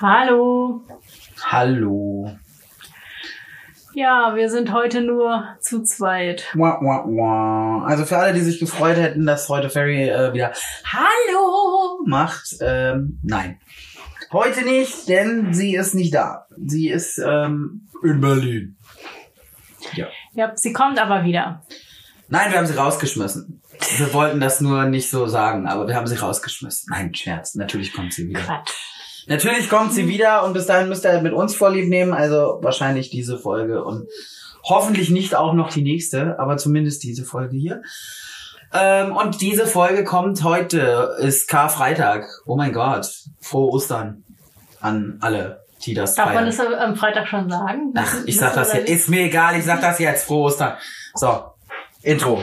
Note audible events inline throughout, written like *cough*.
Hallo. Hallo. Ja, wir sind heute nur zu zweit. Wah, wah, wah. Also für alle, die sich gefreut hätten, dass heute Ferry äh, wieder Hallo macht, ähm, nein. Heute nicht, denn sie ist nicht da. Sie ist ähm, in Berlin. Ja. Ja, sie kommt aber wieder. Nein, wir haben sie rausgeschmissen. Wir wollten das nur nicht so sagen, aber wir haben sie rausgeschmissen. Nein, Scherz. Natürlich kommt sie wieder. Quatsch. Natürlich kommt sie wieder und bis dahin müsst ihr mit uns Vorlieb nehmen. Also wahrscheinlich diese Folge und hoffentlich nicht auch noch die nächste, aber zumindest diese Folge hier. Ähm, und diese Folge kommt heute, ist Karfreitag. Oh mein Gott. Frohe Ostern an alle, die das Darf man feiern. das am Freitag schon sagen? Ach, ich sag das jetzt. Ist mir egal, ich sag das jetzt. Frohe Ostern. So, Intro.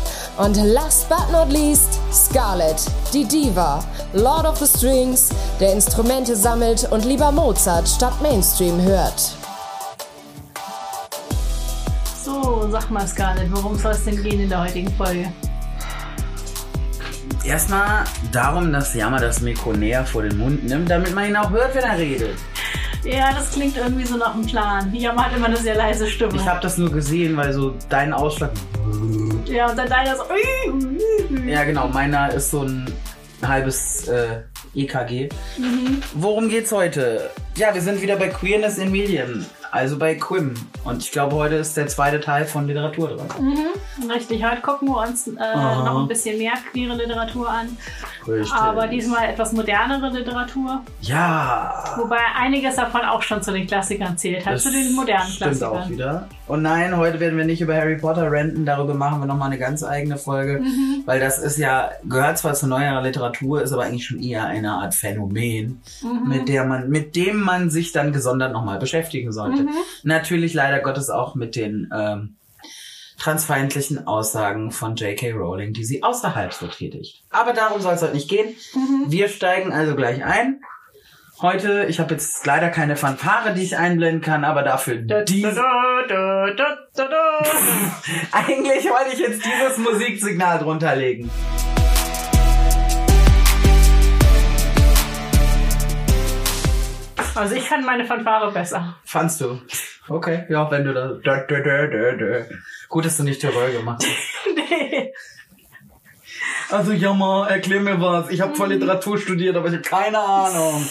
Und last but not least, Scarlett, die Diva, Lord of the Strings, der Instrumente sammelt und lieber Mozart statt Mainstream hört. So, sag mal Scarlett, worum soll es denn gehen in der heutigen Folge? Erstmal darum, dass Yama das Mikro näher vor den Mund nimmt, damit man ihn auch hört, wenn er redet. Ja, das klingt irgendwie so nach einem Plan. Jama hat immer eine sehr leise Stimme. Ich habe das nur gesehen, weil so dein Ausschlag. Ja, und dann deiner so. Ja, genau, meiner ist so ein halbes äh, EKG. Mhm. Worum geht's heute? Ja, wir sind wieder bei Queerness in Medien, also bei Quim. Und ich glaube, heute ist der zweite Teil von Literatur dran. Mhm, richtig, heute gucken wir uns äh, noch ein bisschen mehr queere Literatur an. Richtig. Aber diesmal etwas modernere Literatur. Ja. Wobei einiges davon auch schon zu den Klassikern zählt, halt Das zu den modernen stimmt Klassikern. auch wieder. Und nein, heute werden wir nicht über Harry Potter renten, darüber machen wir nochmal eine ganz eigene Folge, Mhm. weil das ist ja, gehört zwar zu neuerer Literatur, ist aber eigentlich schon eher eine Art Phänomen, Mhm. mit der man, mit dem man sich dann gesondert nochmal beschäftigen sollte. Mhm. Natürlich leider Gottes auch mit den ähm, transfeindlichen Aussagen von J.K. Rowling, die sie außerhalb so tätigt. Aber darum soll es heute nicht gehen. Mhm. Wir steigen also gleich ein. Heute, ich habe jetzt leider keine Fanfare, die ich einblenden kann, aber dafür da. *laughs* Eigentlich wollte ich jetzt dieses Musiksignal drunter legen. Also ich fand meine Fanfare besser. Fandst du? Okay, ja, wenn du das. Da, da, da, da, da. Gut, dass du nicht Terror gemacht hast. *laughs* nee. Also Jammer, erklär mir was. Ich habe voll Literatur studiert, aber ich habe keine Ahnung.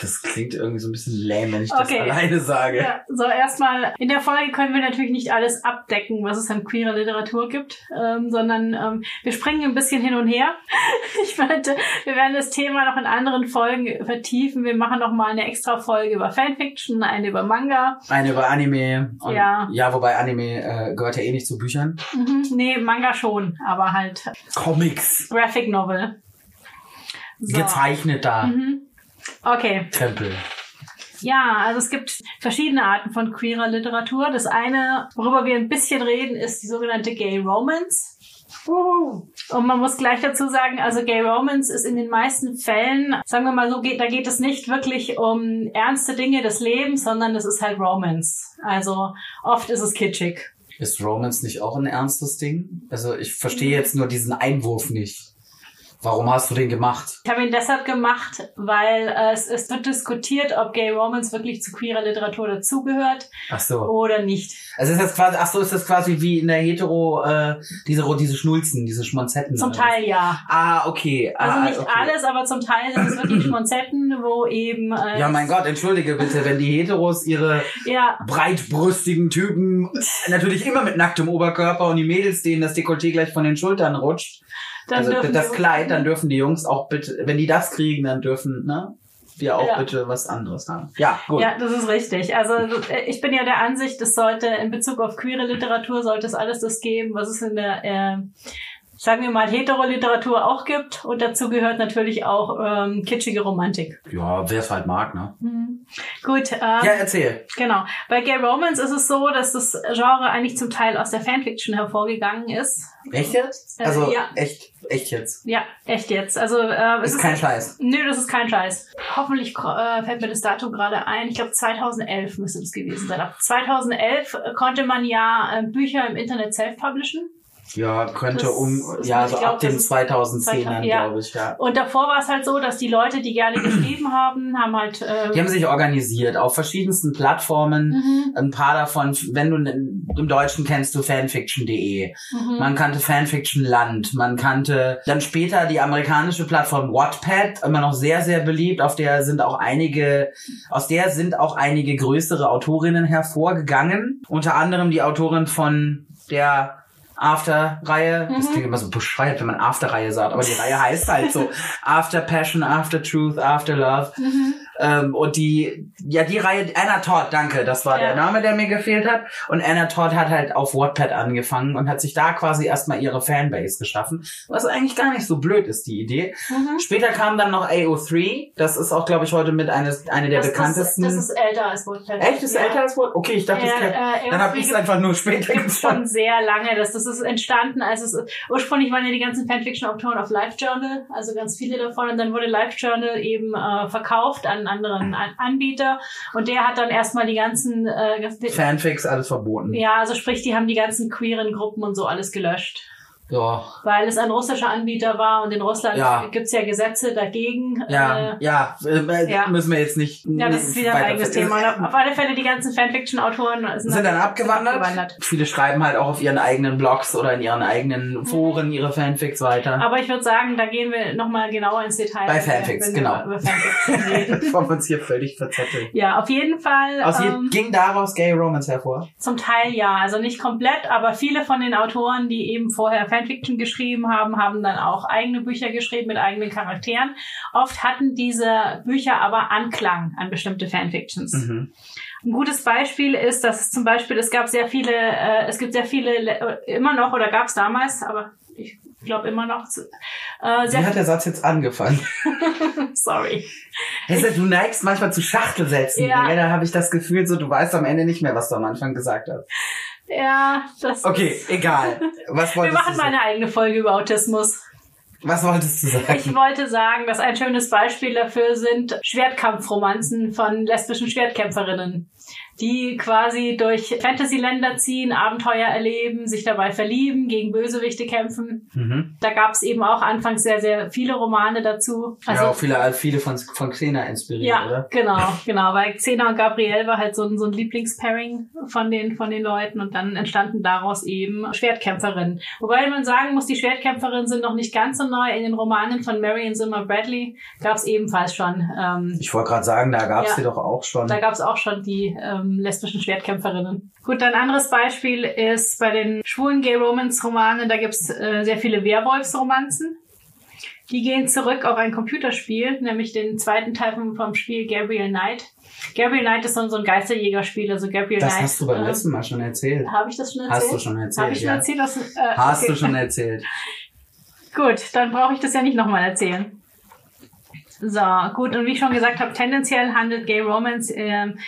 Das klingt irgendwie so ein bisschen lame, wenn ich Okay. das alleine sage. Ja, so erstmal, in der Folge können wir natürlich nicht alles abdecken, was es an queerer Literatur gibt, ähm, sondern ähm, wir springen ein bisschen hin und her. *laughs* Ich meinte, wir werden das Thema noch in anderen Folgen vertiefen. Wir machen noch mal eine extra Folge über Fanfiction, eine über Manga. Eine über Anime. Und Ja. ja, wobei Anime äh, gehört ja eh nicht zu Büchern. Mhm, nee, Manga schon, aber halt Comics. Graphic Novel. So. Gezeichnet da. Mhm. Okay. Krempel. Ja, also es gibt verschiedene Arten von queerer Literatur. Das eine, worüber wir ein bisschen reden, ist die sogenannte Gay Romance. Und man muss gleich dazu sagen, also Gay Romance ist in den meisten Fällen, sagen wir mal so, geht, da geht es nicht wirklich um ernste Dinge des Lebens, sondern es ist halt Romance. Also oft ist es kitschig. Ist Romance nicht auch ein ernstes Ding? Also ich verstehe jetzt nur diesen Einwurf nicht. Warum hast du den gemacht? Ich habe ihn deshalb gemacht, weil äh, es, es wird diskutiert, ob Gay Romance wirklich zu queerer Literatur dazugehört Ach so. oder nicht. Also ist das quasi, ach so, ist das quasi wie in der Hetero, äh, diese, diese Schnulzen, diese Schmonzetten. Zum Teil ja. Ah, okay. Also ah, nicht okay. alles, aber zum Teil sind es wirklich *clears throat* Schmonzetten, wo eben äh, Ja, mein Gott, entschuldige bitte, wenn die Heteros ihre ja, breitbrüstigen Typen *laughs* natürlich immer mit nacktem Oberkörper und die Mädels, denen das Dekolleté gleich von den Schultern rutscht. Dann also das Kleid, dann dürfen die Jungs auch bitte, wenn die das kriegen, dann dürfen, ne? Wir auch Ja. bitte was anderes haben. Ja, gut. Ja, das ist richtig. Also ich bin ja der Ansicht, es sollte in Bezug auf queere Literatur sollte es alles das geben, was es in der äh, sagen wir mal, Heteroliteratur auch gibt. Und dazu gehört natürlich auch ähm, kitschige Romantik. Ja, wer es halt mag, ne? Mhm. Gut. Ähm, Ja, erzähl. Genau. Bei Gay Romance ist es so, dass das Genre eigentlich zum Teil aus der Fanfiction hervorgegangen ist. Echt jetzt? Äh, Also ja. echt, echt jetzt. Ja, echt jetzt. Also äh, es Ist kein Scheiß. Nö, das ist kein Scheiß. Hoffentlich äh, fällt mir das Datum gerade ein. Ich glaube 2011 müsste es gewesen sein. Ab 2011 konnte man ja äh, Bücher im Internet self-publishen. Ja, könnte Das um, ja, so glaub, ab den das ist 2010ern, ja. glaube ich, ja. Und davor war es halt so, dass die Leute, die gerne *clears throat* geschrieben haben, haben halt äh, Die haben sich organisiert auf verschiedensten Plattformen. mhm, Ein paar davon, wenn du im Deutschen kennst du fanfiction.de. mhm. Man kannte Fanfiction Land. Man kannte dann später die amerikanische Plattform Wattpad, immer noch sehr, sehr beliebt. Auf der sind auch einige, aus der sind auch einige größere Autorinnen hervorgegangen. Unter anderem die Autorin von der After-Reihe. Das Mhm. klingt immer so bescheuert, wenn man After-Reihe sagt, aber die Reihe heißt halt so *laughs* After Passion, After Truth, After Love. Ähm, und die, ja, die Reihe, Anna Todd, danke, das war Ja. der Name, der mir gefehlt hat. Und Anna Todd hat halt auf Wattpad angefangen und hat sich da quasi erstmal ihre Fanbase geschaffen. Was eigentlich gar nicht so blöd ist, die Idee. Mhm. Später kam dann noch AO3. Das ist auch, glaube ich, heute mit eines, eine der das, bekanntesten. Das, das ist älter als Wattpad. Echt? Ist ja. älter als Wattpad? Okay, ich dachte, Ja, kennt- äh, dann habe ich es einfach nur später gibt schon gefunden. sehr lange. Das, das ist entstanden, als es ursprünglich waren ja die ganzen Fanfiction-Autoren auf LiveJournal, also ganz viele davon. Und dann wurde LiveJournal eben äh, verkauft an anderen An Anbieter. Und der hat dann erstmal die ganzen, äh, ganzen Fanfics, alles verboten. ja, also sprich, die haben die ganzen queeren Gruppen und so alles gelöscht. Ja, Weil es ein russischer Anbieter war und in Russland Ja. gibt's ja Gesetze dagegen. ja, Äh, ja, äh, ja. müssen wir jetzt nicht. ja, das ist wieder ein eigenes Thema. Auf alle Fälle die ganzen Fanfiction-Autoren sind, sind dann abgewandert. abgewandert. Viele schreiben halt auch auf ihren eigenen Blogs oder in ihren eigenen Foren ihre Fanfics weiter. Aber ich würde sagen, da gehen wir nochmal genauer ins Detail. Bei Fanfics, genau. Über reden. *laughs* Bevor wir uns hier völlig verzetteln. Ja, auf jeden Fall. Aus ähm, ging daraus Gay Romance hervor? zum Teil ja, also nicht komplett, aber viele von den Autoren, die eben vorher Fanfiction geschrieben haben, haben dann auch eigene Bücher geschrieben mit eigenen Charakteren. Oft hatten diese Bücher aber Anklang an bestimmte Fanfictions. Mhm. Ein gutes Beispiel ist, dass zum Beispiel, es gab sehr viele, äh, es gibt sehr viele, Le- äh, immer noch oder gab es damals, aber ich glaube immer noch, äh, Wie hat der Satz jetzt angefangen? *laughs* *laughs* sorry. Hesse, du neigst manchmal zu Schachtelsätzen. Ja. Ja. Da habe ich das Gefühl, so du weißt am Ende nicht mehr, was du am Anfang gesagt hast. Ja, das Okay, egal. Was *laughs* Wir wolltest machen du mal eine eigene Folge über Autismus. Was wolltest du Ich sagen? wollte sagen, dass ein schönes Beispiel dafür sind Schwertkampfromanzen von lesbischen Schwertkämpferinnen, die quasi durch Fantasyländer ziehen, Abenteuer erleben, sich dabei verlieben, gegen Bösewichte kämpfen. Mhm. Da gab es eben auch anfangs sehr, sehr viele Romane dazu. Also, ja, auch viele, viele von, von Xena inspiriert, ja, oder? genau, genau, weil Xena und Gabrielle war halt so ein, so ein Lieblingspairing von den, von den Leuten und dann entstanden daraus eben Schwertkämpferinnen. Wobei man sagen muss, die Schwertkämpferinnen sind noch nicht ganz so neu. In den Romanen von Marion Zimmer Bradley gab es ebenfalls schon, ähm, Ich wollte gerade sagen, da gab's Ja. die doch auch schon. da gab es auch schon die ähm, lesbischen Schwertkämpferinnen. Gut, ein anderes Beispiel ist bei den schwulen Gay Romance Romanen, da gibt es äh, sehr viele Werwolfsromanzen. Die gehen zurück auf ein Computerspiel, nämlich den zweiten Teil vom, vom Spiel Gabriel Knight. Gabriel Knight ist so, ein- so ein Geisterjägerspiel, also Gabriel das Knight. hast du beim äh, letzten Mal schon erzählt. Habe ich das schon erzählt? Hast du schon erzählt, Habe ich schon ja. erzählt? Dass, äh, Hast okay. du schon erzählt. *laughs* Gut, dann brauche ich das ja nicht nochmal erzählen. So, gut, und wie ich schon gesagt habe, tendenziell handelt Gay Romance ähm,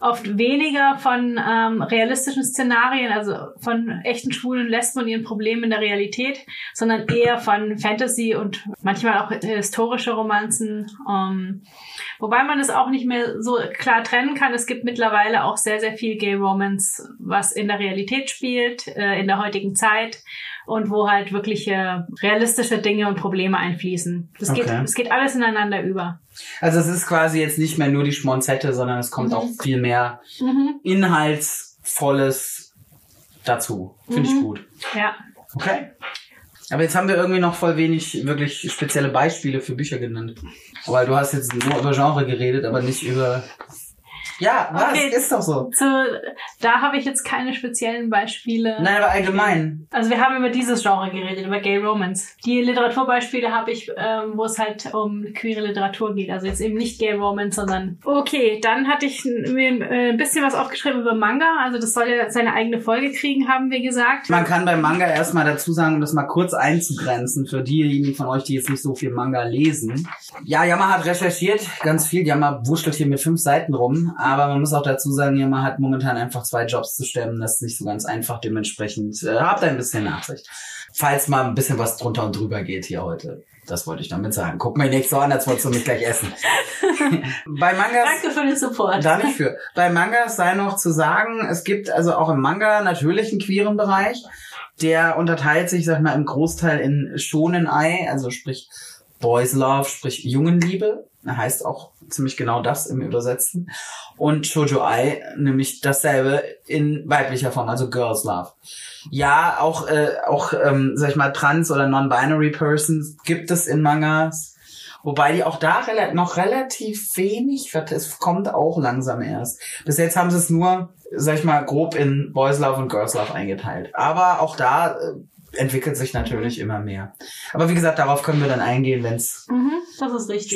oft weniger von ähm, realistischen Szenarien, also von echten schwulen Lesben und ihren Problemen in der Realität, sondern eher von Fantasy und manchmal auch historische Romanzen. Ähm, wobei man es auch nicht mehr so klar trennen kann. Es gibt mittlerweile auch sehr, sehr viel Gay Romance, was in der Realität spielt, äh, in der heutigen Zeit und wo halt wirkliche realistische Dinge und Probleme einfließen. Es geht, Okay. es geht alles ineinander über. Also es ist quasi jetzt nicht mehr nur die Schmonzette, sondern es kommt Mhm. auch viel mehr Mhm. Inhaltsvolles dazu. Finde ich Mhm. gut. Ja. Okay. Aber jetzt haben wir irgendwie noch voll wenig wirklich spezielle Beispiele für Bücher genannt. Weil du hast jetzt nur über Genre geredet, aber nicht über Ja, was? Okay. Ist doch so. Zu, da habe ich jetzt keine speziellen Beispiele. Nein, aber allgemein. Also wir haben über dieses Genre geredet, über Gay Romance. Die Literaturbeispiele habe ich, ähm, wo es halt um queere Literatur geht. Also jetzt eben nicht Gay Romance, sondern... Okay, dann hatte ich mir äh, ein bisschen was aufgeschrieben über Manga. Also das soll ja seine eigene Folge kriegen, haben wir gesagt. Man kann beim Manga erstmal dazu sagen, um das mal kurz einzugrenzen, für diejenigen von euch, die jetzt nicht so viel Manga lesen. Ja, Yama hat recherchiert, ganz viel. Yama wurschtelt hier mit fünf Seiten rum. Aber man muss auch dazu sagen, Yama hat momentan einfach zwei Jobs zu stemmen. Das ist nicht so ganz einfach. Dementsprechend äh, habt ein bisschen Nachsicht. Falls mal ein bisschen was drunter und drüber geht hier heute. Das wollte ich damit sagen. Guck mir nicht so an, als wolltest du mich gleich essen. *laughs* Bei Mangas... Danke für den Support. Da nicht für. Bei Mangas sei noch zu sagen, es gibt also auch im Manga natürlich einen queeren Bereich. Der unterteilt sich, sag ich mal, im Großteil in Shonen Ai, also sprich Boys Love, sprich Jungenliebe. Heißt auch ziemlich genau das im Übersetzen. Und Shoujo Ai, nämlich dasselbe in weiblicher Form, also Girls Love. Ja, auch, äh, auch ähm, sag ich mal, Trans- oder Non-Binary Persons gibt es in Mangas. Wobei die auch da rela noch relativ wenig, wird. es kommt auch langsam erst. Bis jetzt haben sie es nur, sag ich mal, grob in Boys Love und Girls Love eingeteilt. Aber auch da äh, entwickelt sich natürlich immer mehr. Aber wie gesagt, darauf können wir dann eingehen, wenn es Mhm,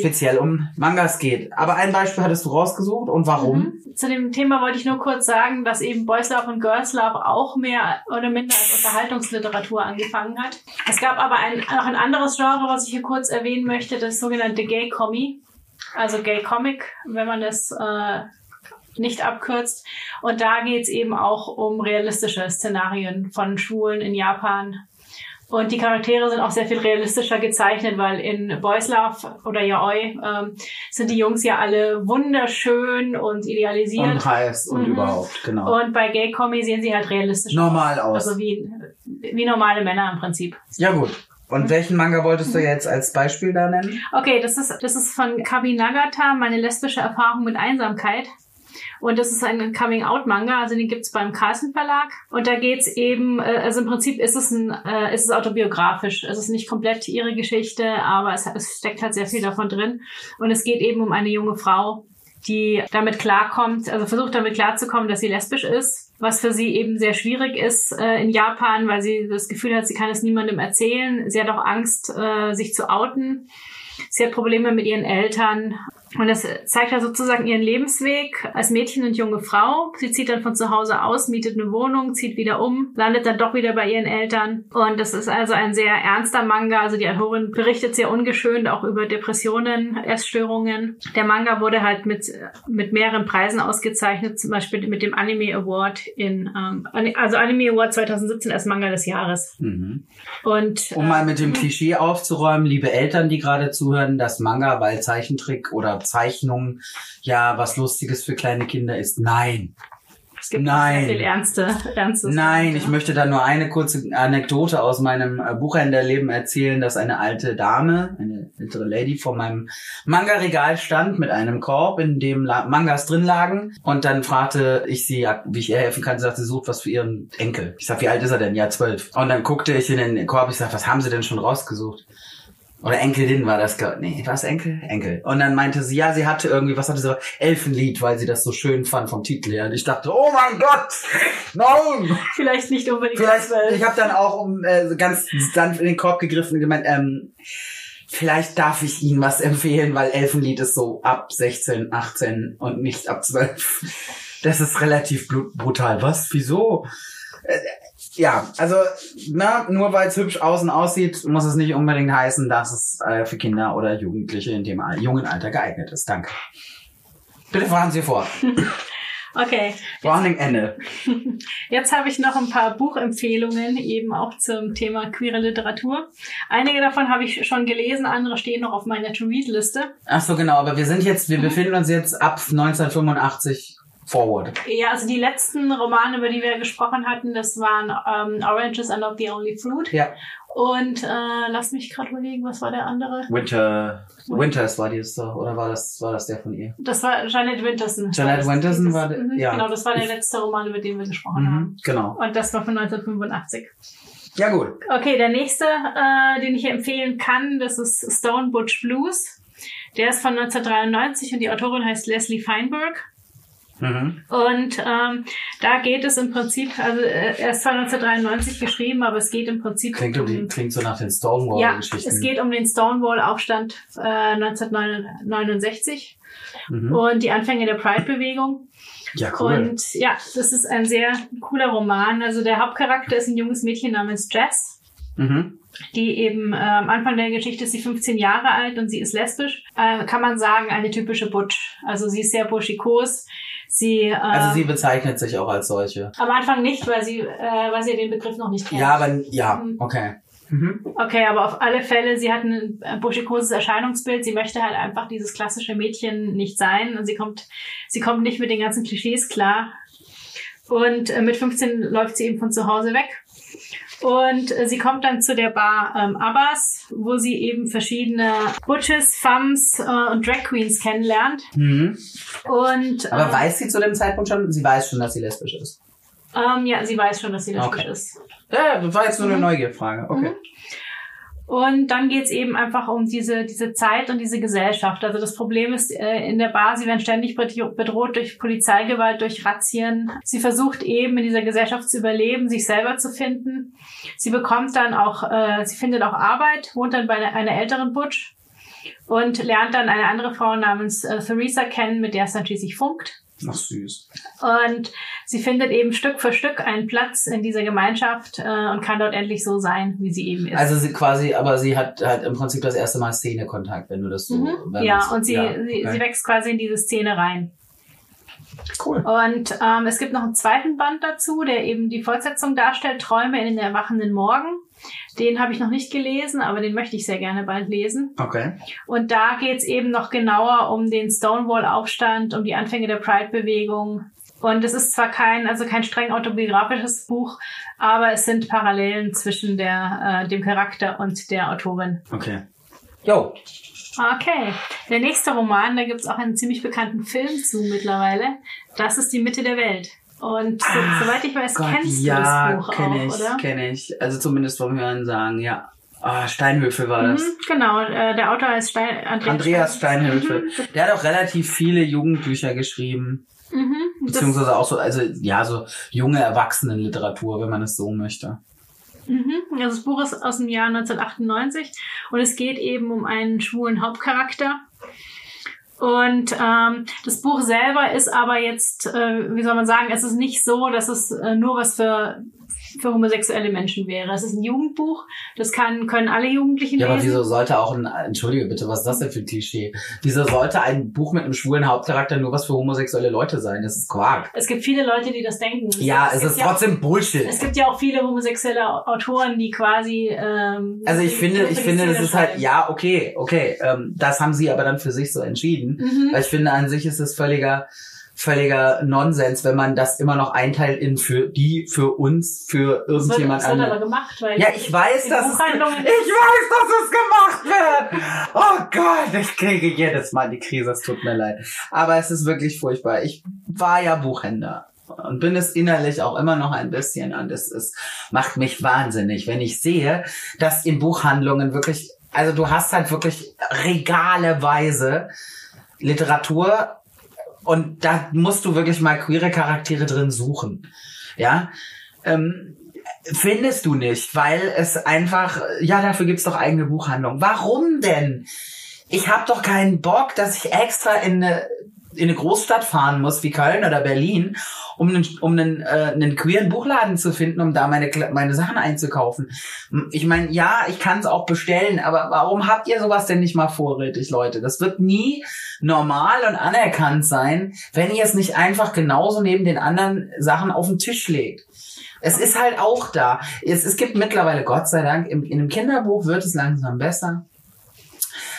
speziell um Mangas geht. Aber ein Beispiel hattest du rausgesucht und warum? Mhm. Zu dem Thema wollte ich nur kurz sagen, dass eben Boys Love und Girls Love auch mehr oder minder als Unterhaltungsliteratur angefangen hat. Es gab aber ein, noch ein anderes Genre, was ich hier kurz erwähnen möchte, das sogenannte Gay Comic. Also Gay Comic, wenn man das äh, nicht abkürzt. Und da geht's eben auch um realistische Szenarien von Schulen in Japan. Und die Charaktere sind auch sehr viel realistischer gezeichnet, weil in Boys Love oder Yaoi ähm, sind die Jungs ja alle wunderschön und idealisiert. Und heiß und Mhm. überhaupt, genau. Und bei Gay Comic sehen sie halt realistisch Normal aus. Also wie, wie normale Männer im Prinzip. ja gut. Und welchen Manga wolltest du jetzt als Beispiel da nennen? Okay, das ist, das ist von Kabi Nagata, meine lesbische Erfahrung mit Einsamkeit. Und das ist ein Coming-out-Manga, also den gibt's beim Carlsen Verlag. Und da geht's eben, äh, also im Prinzip ist es ein, äh, ist es autobiografisch. Es ist nicht komplett ihre Geschichte, aber es, es steckt halt sehr viel davon drin. Und es geht eben um eine junge Frau, die damit klarkommt, also versucht damit klarzukommen, dass sie lesbisch ist, was für sie eben sehr schwierig ist äh, in Japan, weil sie das Gefühl hat, sie kann es niemandem erzählen. Sie hat auch Angst, äh, sich zu outen. Sie hat Probleme mit ihren Eltern. Und das zeigt ja sozusagen ihren Lebensweg als Mädchen und junge Frau. Sie zieht dann von zu Hause aus, mietet eine Wohnung, zieht wieder um, landet dann doch wieder bei ihren Eltern. Und das ist also ein sehr ernster Manga. Also die Autorin berichtet sehr ungeschönt auch über Depressionen, Essstörungen. Der Manga wurde halt mit, mit mehreren Preisen ausgezeichnet, zum Beispiel mit dem Anime Award in, ähm, also Anime Award 2017 als Manga des Jahres. Mhm. Und Um mal mit dem Klischee aufzuräumen, liebe Eltern, die gerade zuhören, dass Manga, weil Zeichentrick oder Zeichnung ja was Lustiges für kleine Kinder ist. Nein. es gibt Nein. viel ernste, ernstes. Nein, ich möchte da nur eine kurze Anekdote aus meinem äh, Buchhändlerleben erzählen, dass eine alte Dame, eine ältere Lady vor meinem Manga-Regal stand mit einem Korb, in dem Mangas drin lagen. Und dann fragte ich sie, wie ich ihr helfen kann. Sie sagte, sie sucht was für ihren Enkel. Ich sag, wie alt ist er denn? Ja, zwölf. Und dann guckte ich in den Korb, ich sag, was haben sie denn schon rausgesucht? Oder Enkelin war das, nee, war es Enkel? Enkel. Und dann meinte sie, ja, sie hatte irgendwie, was hatte sie, Elfenlied, weil sie das so schön fand vom Titel her. Und ich dachte, oh mein Gott, nein! Vielleicht nicht unbedingt Vielleicht, ich habe dann auch um, äh, ganz sanft in den Korb gegriffen und gemeint, ähm, vielleicht darf ich Ihnen was empfehlen, weil Elfenlied ist so ab 16, 18 und nicht ab 12. Das ist relativ brutal. Was? Wieso? Äh, ja, also na, nur weil es hübsch außen aussieht, muss es nicht unbedingt heißen, dass es äh, für Kinder oder Jugendliche in dem Al- jungen Alter geeignet ist. Danke. Bitte fahren Sie fort. *laughs* Okay, Warning Ende. *laughs* jetzt habe ich noch ein paar Buchempfehlungen eben auch zum Thema queere Literatur. Einige davon habe ich schon gelesen, andere stehen noch auf meiner To-Read-Liste. Ach so, genau, aber wir sind jetzt, wir befinden uns jetzt ab 1985 forward. Ja, also die letzten Romane, über die wir gesprochen hatten, das waren ähm, Oranges are not the only fruit. Ja. Und äh, lass mich gerade überlegen, was war der andere? Winter, Winters war die doch, oder war das, war das der von ihr? Das war Janet Winterson. Janet Winterson war der- mhm, ja. Genau, das war der letzte Roman, über den wir gesprochen haben. Mhm, genau. Und das war von 1985. Ja, gut. Okay, der nächste, äh, den ich hier empfehlen kann, das ist Stone Butch Blues. Der ist von 1993 und die Autorin heißt Leslie Feinberg. Mhm. Und ähm, da geht es im Prinzip, also äh, er ist zwar 1993 geschrieben, aber es geht im Prinzip Klingt, um die, klingt so nach den ja, Stonewall-Geschichten. es geht um den Stonewall-Aufstand äh, 1969 mhm. und die Anfänge der Pride-Bewegung. Ja, cool. Und ja, das ist ein sehr cooler Roman. Also der Hauptcharakter ist ein junges Mädchen namens Jess. mhm. die eben äh, am Anfang der Geschichte ist sie 15 Jahre alt und sie ist lesbisch. Äh, kann man sagen, eine typische Butch. Also sie ist sehr burschikos. Sie, äh, Also sie bezeichnet sich auch als solche. am Anfang nicht, weil sie, äh, weil sie den Begriff noch nicht kennt. Ja, aber ja, Mhm. okay. Mhm. Okay, aber auf alle Fälle, sie hat ein äh, burschikoses Erscheinungsbild. Sie möchte halt einfach dieses klassische Mädchen nicht sein und sie kommt, sie kommt nicht mit den ganzen Klischees klar. Und äh, mit 15 läuft sie eben von zu Hause weg. Und äh, sie kommt dann zu der Bar ähm, Abbas, wo sie eben verschiedene Butches, Femmes äh, und Drag Queens kennenlernt. Mhm. Und Aber ähm, weiß sie zu dem Zeitpunkt schon? Sie weiß schon, dass sie lesbisch ist. ähm, ja, sie weiß schon, dass sie lesbisch Okay. ist. Ja, das war jetzt nur eine Mhm. Neugierfrage. Okay. Und dann geht's eben einfach um diese, diese Zeit und diese Gesellschaft. Also das Problem ist äh, in der Bar, sie werden ständig bedro- bedroht durch Polizeigewalt, durch Razzien. Sie versucht eben in dieser Gesellschaft zu überleben, sich selber zu finden. Sie bekommt dann auch, äh, sie findet auch Arbeit, wohnt dann bei einer, einer älteren Butch und lernt dann eine andere Frau namens äh, Theresa kennen, mit der es dann schließlich funkt. Ach süß. Und sie findet eben Stück für Stück einen Platz in dieser Gemeinschaft äh, und kann dort endlich so sein, wie sie eben ist. Also sie quasi, aber sie hat halt im Prinzip das erste Mal Szenekontakt, wenn du das so. Mhm. Ja, und sie, ja, sie, okay. sie wächst quasi in diese Szene rein. Cool. Und ähm, es gibt noch einen zweiten Band dazu, der eben die Fortsetzung darstellt, Träume in den erwachenden Morgen. Den habe ich noch nicht gelesen, aber den möchte ich sehr gerne bald lesen. Okay. Und da geht's eben noch genauer um den Stonewall-Aufstand, um die Anfänge der Pride-Bewegung. Und es ist zwar kein, also kein streng autobiografisches Buch, aber es sind Parallelen zwischen der, äh, dem Charakter und der Autorin. Okay. Jo. Okay. Der nächste Roman, da gibt's auch einen ziemlich bekannten Film zu mittlerweile. Das ist die Mitte der Welt. Und so, soweit ich weiß, kennst du ja, das Buch kenn auch, ich, oder? kenn ich. Also zumindest vom Hören sagen, ja. Ah, Steinhöfel war das. Mhm, genau, äh, der Autor heißt Stein, Andreas, Andreas Steinhöfel. Mhm. Der hat auch relativ viele Jugendbücher geschrieben. Mhm. Beziehungsweise auch so, also ja, so junge Erwachsenenliteratur, wenn man es so möchte. mhm. Also das Buch ist aus dem Jahr 1998 und es geht eben um einen schwulen Hauptcharakter. Und ähm, das Buch selber ist aber jetzt, äh, wie soll man sagen, es ist nicht so, dass es äh, nur was für für homosexuelle Menschen wäre. Es ist ein Jugendbuch, das kann, können alle Jugendlichen Ja, aber lesen. wieso sollte auch ein, entschuldige bitte, was ist das denn für ein Klischee? Wieso sollte ein Buch mit einem schwulen Hauptcharakter nur was für homosexuelle Leute sein? Das ist Quark. Es gibt viele Leute, die das denken. Ja, es ist ja, trotzdem Bullshit. Es gibt ja auch viele homosexuelle Autoren, die quasi. Ähm, Also ich finde, ich finde, das ist halt, ja, okay, okay, ähm, das haben sie aber dann für sich so entschieden. Mhm. Weil ich finde, an sich ist es völliger, völliger Nonsens, wenn man das immer noch einteilt in für die, für uns, für irgendjemand das wird aber anderen. gemacht, weil Ja, ich weiß, dass es, ich weiß, dass es gemacht wird. Oh Gott, ich kriege jedes Mal die Krise, es tut mir leid. Aber es ist wirklich furchtbar. Ich war ja Buchhändler und bin es innerlich auch immer noch ein bisschen und es ist, macht mich wahnsinnig, wenn ich sehe, dass in Buchhandlungen wirklich, also du hast halt wirklich regaleweise Literatur und da musst du wirklich mal queere Charaktere drin suchen. Ja, ähm, findest du nicht, weil es einfach, ja, dafür gibt's doch eigene Buchhandlungen. Warum denn? Ich habe doch keinen Bock, dass ich extra in eine, in eine Großstadt fahren muss, wie Köln oder Berlin, um einen, um einen, äh, einen queeren Buchladen zu finden, um da meine, meine Sachen einzukaufen. Ich meine, ja, ich kann es auch bestellen, aber warum habt ihr sowas denn nicht mal vorrätig, Leute? Das wird nie normal und anerkannt sein, wenn ihr es nicht einfach genauso neben den anderen Sachen auf den Tisch legt. Es ist halt auch da. Es, es gibt mittlerweile, Gott sei Dank, im, in einem Kinderbuch wird es langsam besser.